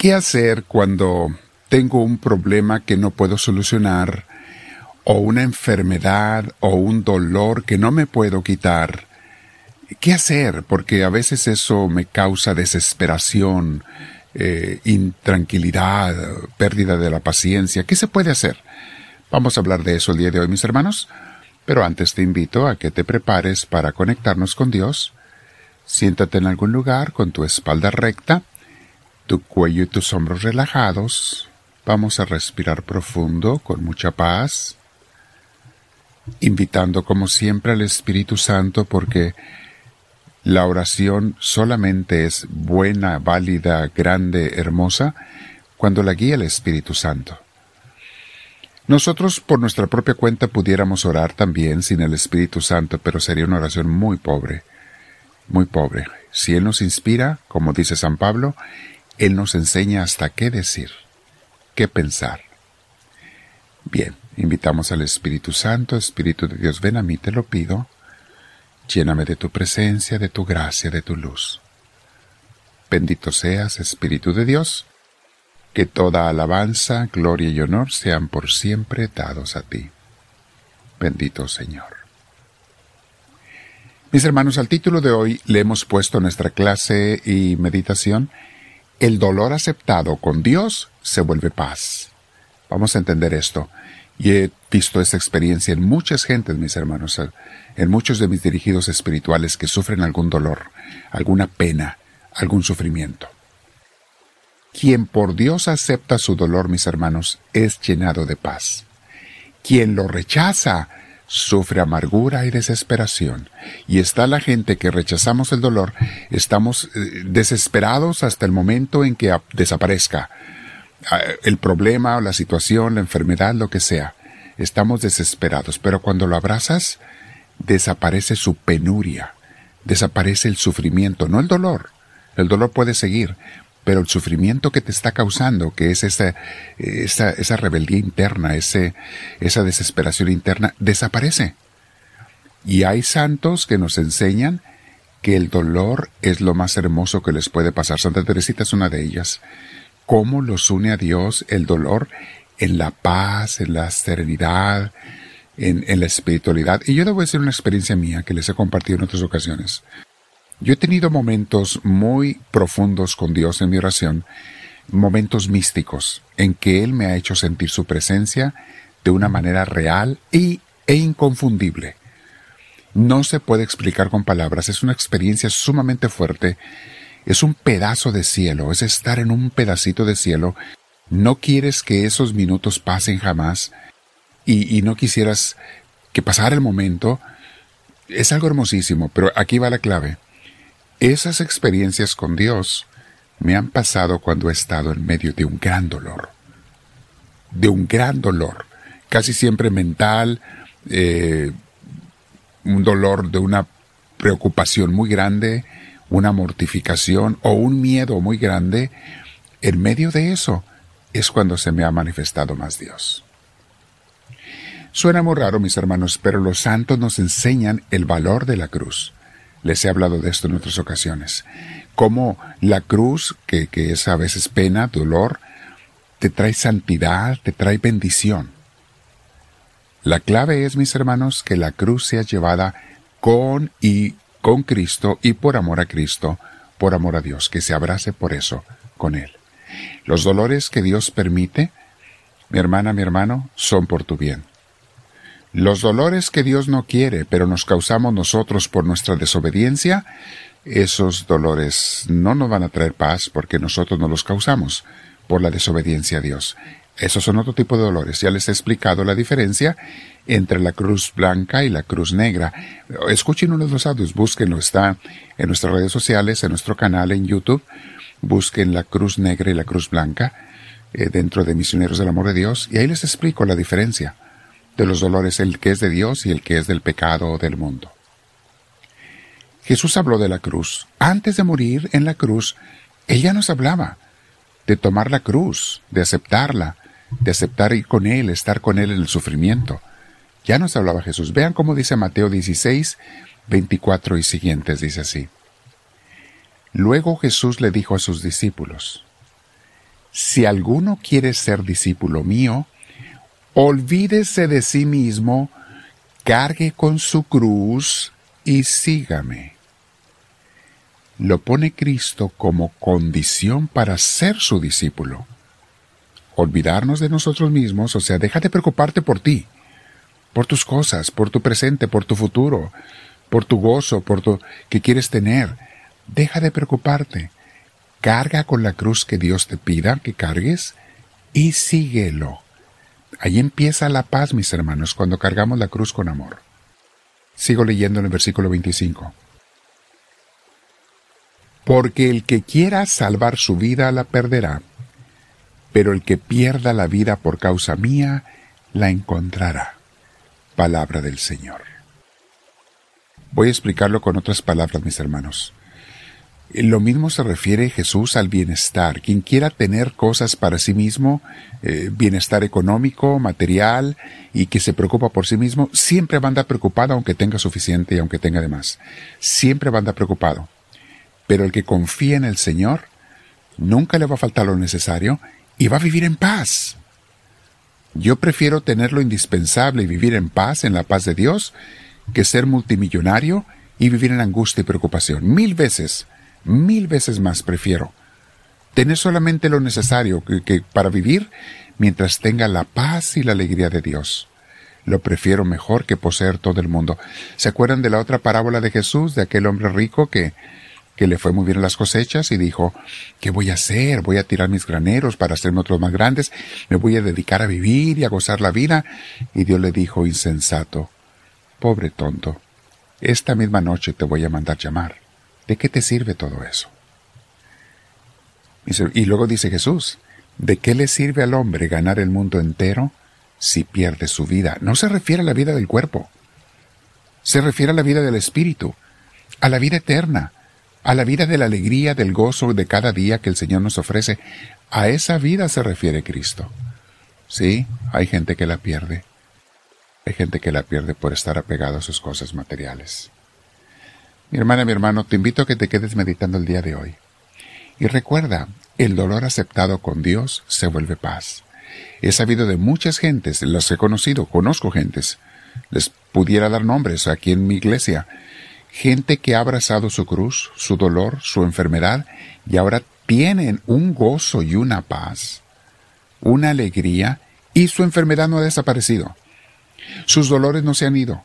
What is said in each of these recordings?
¿Qué hacer cuando tengo un problema que no puedo solucionar, o una enfermedad, o un dolor que no me puedo quitar? ¿Qué hacer? Porque a veces eso me causa desesperación, eh, intranquilidad, pérdida de la paciencia. ¿Qué se puede hacer? Vamos a hablar de eso el día de hoy, mis hermanos. Pero antes te invito a que te prepares para conectarnos con Dios. Siéntate en algún lugar con tu espalda recta, tu cuello y tus hombros relajados. Vamos a respirar profundo, con mucha paz, invitando como siempre al Espíritu Santo porque la oración solamente es buena, válida, grande, hermosa, cuando la guía el Espíritu Santo. Nosotros por nuestra propia cuenta pudiéramos orar también sin el Espíritu Santo, pero sería una oración muy pobre, muy pobre. Si Él nos inspira, como dice San Pablo, Él nos enseña hasta qué decir, qué pensar. Bien, invitamos al Espíritu Santo, Espíritu de Dios, ven a mí, te lo pido, lléname de tu presencia, de tu gracia, de tu luz. Bendito seas, Espíritu de Dios, que toda alabanza, gloria y honor sean por siempre dados a ti. Bendito Señor. Mis hermanos, al título de hoy le hemos puesto nuestra clase y meditación, El dolor aceptado con Dios se vuelve paz. Vamos a entender esto. Y he visto esta experiencia en muchas gentes, mis hermanos, en muchos de mis dirigidos espirituales que sufren algún dolor, alguna pena, algún sufrimiento. Quien por Dios acepta su dolor, mis hermanos, es llenado de paz. Quien lo rechaza, sufre amargura y desesperación. Y está la gente que rechazamos el dolor, estamos eh, desesperados hasta el momento en que desaparezca ah, el problema o la situación, la enfermedad, lo que sea. Estamos desesperados, pero cuando lo abrazas, desaparece su penuria, desaparece el sufrimiento, no el dolor. El dolor puede seguir, pero el sufrimiento que te está causando, que es esa, esa, esa rebeldía interna, ese, esa desesperación interna, desaparece. Y hay santos que nos enseñan que el dolor es lo más hermoso que les puede pasar. Santa Teresita es una de ellas. Cómo los une a Dios el dolor en la paz, en la serenidad, en, en la espiritualidad. Y yo a decir una experiencia mía que les he compartido en otras ocasiones. Yo he tenido momentos muy profundos con Dios en mi oración, momentos místicos, en que Él me ha hecho sentir su presencia de una manera real y, e inconfundible. No se puede explicar con palabras, es una experiencia sumamente fuerte, es un pedazo de cielo, es estar en un pedacito de cielo, no quieres que esos minutos pasen jamás y, y no quisieras que pasara el momento, es algo hermosísimo, pero aquí va la clave. Esas experiencias con Dios me han pasado cuando he estado en medio de un gran dolor. De un gran dolor. Casi siempre mental, eh, un dolor de una preocupación muy grande, una mortificación o un miedo muy grande. En medio de eso es cuando se me ha manifestado más Dios. Suena muy raro, mis hermanos, pero los santos nos enseñan el valor de la cruz les he hablado de esto en otras ocasiones. Cómo la cruz, que, que es a veces pena, dolor, te trae santidad, te trae bendición. La clave es, mis hermanos, que la cruz sea llevada con y con Cristo y por amor a Cristo, por amor a Dios, que se abrace por eso con Él. Los dolores que Dios permite, mi hermana, mi hermano, son por tu bien. Los dolores que Dios no quiere, pero nos causamos nosotros por nuestra desobediencia, esos dolores no nos van a traer paz porque nosotros no los causamos por la desobediencia a Dios. Esos son otro tipo de dolores. Ya les he explicado la diferencia entre la cruz blanca y la cruz negra. Escuchen uno de los audios, búsquenlo, está en nuestras redes sociales, en nuestro canal en YouTube. Busquen la cruz negra y la cruz blanca eh, dentro de Misioneros del Amor de Dios y ahí les explico la diferencia de los dolores, el que es de Dios y el que es del pecado del mundo. Jesús habló de la cruz. Antes de morir en la cruz, Él ya nos hablaba de tomar la cruz, de aceptarla, de aceptar ir con Él, estar con Él en el sufrimiento. Ya nos hablaba Jesús. Vean cómo dice Mateo 16, 24 y siguientes, dice así. Luego Jesús le dijo a sus discípulos, si alguno quiere ser discípulo mío, olvídese de sí mismo, cargue con su cruz y sígame. Lo pone Cristo como condición para ser su discípulo. Olvidarnos de nosotros mismos, o sea, deja de preocuparte por ti, por tus cosas, por tu presente, por tu futuro, por tu gozo, por tu que quieres tener. Deja de preocuparte carga con la cruz que Dios te pida que cargues y síguelo. Ahí empieza la paz, mis hermanos, cuando cargamos la cruz con amor. Sigo leyendo en el versículo 25. Porque el que quiera salvar su vida la perderá, pero el que pierda la vida por causa mía la encontrará. Palabra del Señor. Voy a explicarlo con otras palabras, mis hermanos. Lo mismo se refiere Jesús al bienestar. Quien quiera tener cosas para sí mismo, eh, bienestar económico, material, y que se preocupa por sí mismo, siempre va a andar preocupado aunque tenga suficiente y aunque tenga de más. Siempre va a andar preocupado. Pero el que confía en el Señor, nunca le va a faltar lo necesario y va a vivir en paz. Yo prefiero tener lo indispensable y vivir en paz, en la paz de Dios, que ser multimillonario y vivir en angustia y preocupación. Mil veces mil veces más prefiero tener solamente lo necesario que, para vivir mientras tenga la paz y la alegría de Dios. Lo prefiero mejor que poseer todo el mundo. ¿Se acuerdan de la otra parábola de Jesús, de aquel hombre rico que, que le fue muy bien las cosechas y dijo, ¿qué voy a hacer? Voy a tirar mis graneros para hacerme otros más grandes, me voy a dedicar a vivir y a gozar la vida. Y Dios le dijo, insensato, pobre tonto, esta misma noche te voy a mandar llamar. ¿De qué te sirve todo eso? Y luego dice Jesús, ¿de qué le sirve al hombre ganar el mundo entero si pierde su vida? No se refiere a la vida del cuerpo, se refiere a la vida del espíritu, a la vida eterna, a la vida de la alegría, del gozo de cada día que el Señor nos ofrece. A esa vida se refiere Cristo. Sí, hay gente que la pierde. Hay gente que la pierde por estar apegado a sus cosas materiales. Mi hermana, mi hermano, te invito a que te quedes meditando el día de hoy. Y recuerda, el dolor aceptado con Dios se vuelve paz. He sabido de muchas gentes, las he conocido, conozco gentes, les pudiera dar nombres aquí en mi iglesia, gente que ha abrazado su cruz, su dolor, su enfermedad, y ahora tienen un gozo y una paz, una alegría, y su enfermedad no ha desaparecido. Sus dolores no se han ido,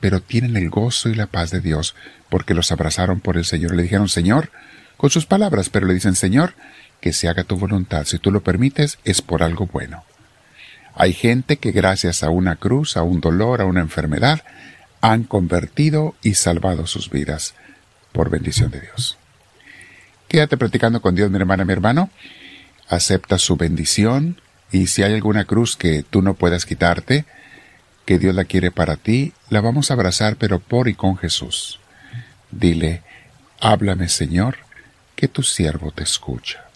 pero tienen el gozo y la paz de Dios porque los abrazaron por el Señor. Le dijeron, Señor, con sus palabras, pero le dicen, Señor, que se haga tu voluntad. Si tú lo permites, es por algo bueno. Hay gente que gracias a una cruz, a un dolor, a una enfermedad, han convertido y salvado sus vidas por bendición de Dios. Quédate practicando con Dios, mi hermana, mi hermano. Acepta su bendición y si hay alguna cruz que tú no puedas quitarte, que Dios la quiere para ti, la vamos a abrazar pero por y con Jesús. Dile, háblame Señor, que tu siervo te escucha.